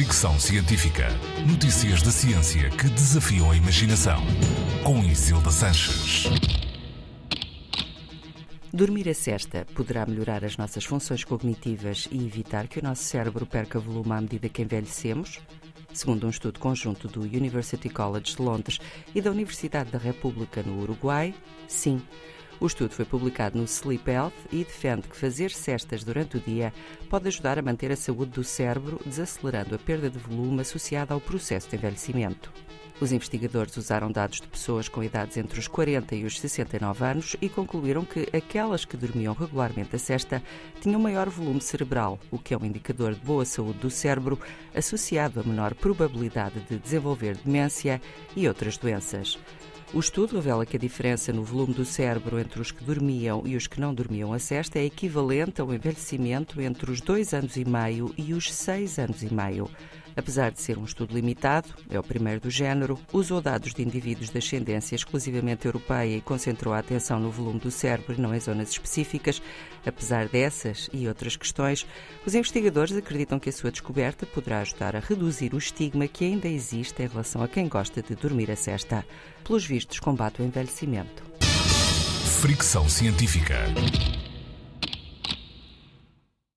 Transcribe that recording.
Fricção Científica. Notícias da ciência que desafiam a imaginação. Com Isilda Sanches. Dormir a cesta poderá melhorar as nossas funções cognitivas e evitar que o nosso cérebro perca volume à medida que envelhecemos? Segundo um estudo conjunto do University College de Londres e da Universidade da República no Uruguai, sim. O estudo foi publicado no Sleep Health e defende que fazer cestas durante o dia pode ajudar a manter a saúde do cérebro, desacelerando a perda de volume associada ao processo de envelhecimento. Os investigadores usaram dados de pessoas com idades entre os 40 e os 69 anos e concluíram que aquelas que dormiam regularmente a cesta tinham maior volume cerebral, o que é um indicador de boa saúde do cérebro, associado a menor probabilidade de desenvolver demência e outras doenças. O estudo revela que a diferença no volume do cérebro entre os que dormiam e os que não dormiam a cesta é equivalente ao envelhecimento entre os dois anos e meio e os seis anos e meio. Apesar de ser um estudo limitado, é o primeiro do género, usou dados de indivíduos de ascendência exclusivamente europeia e concentrou a atenção no volume do cérebro e não em zonas específicas. Apesar dessas e outras questões, os investigadores acreditam que a sua descoberta poderá ajudar a reduzir o estigma que ainda existe em relação a quem gosta de dormir a cesta. Pelos vistos, combate o envelhecimento. Fricção Científica.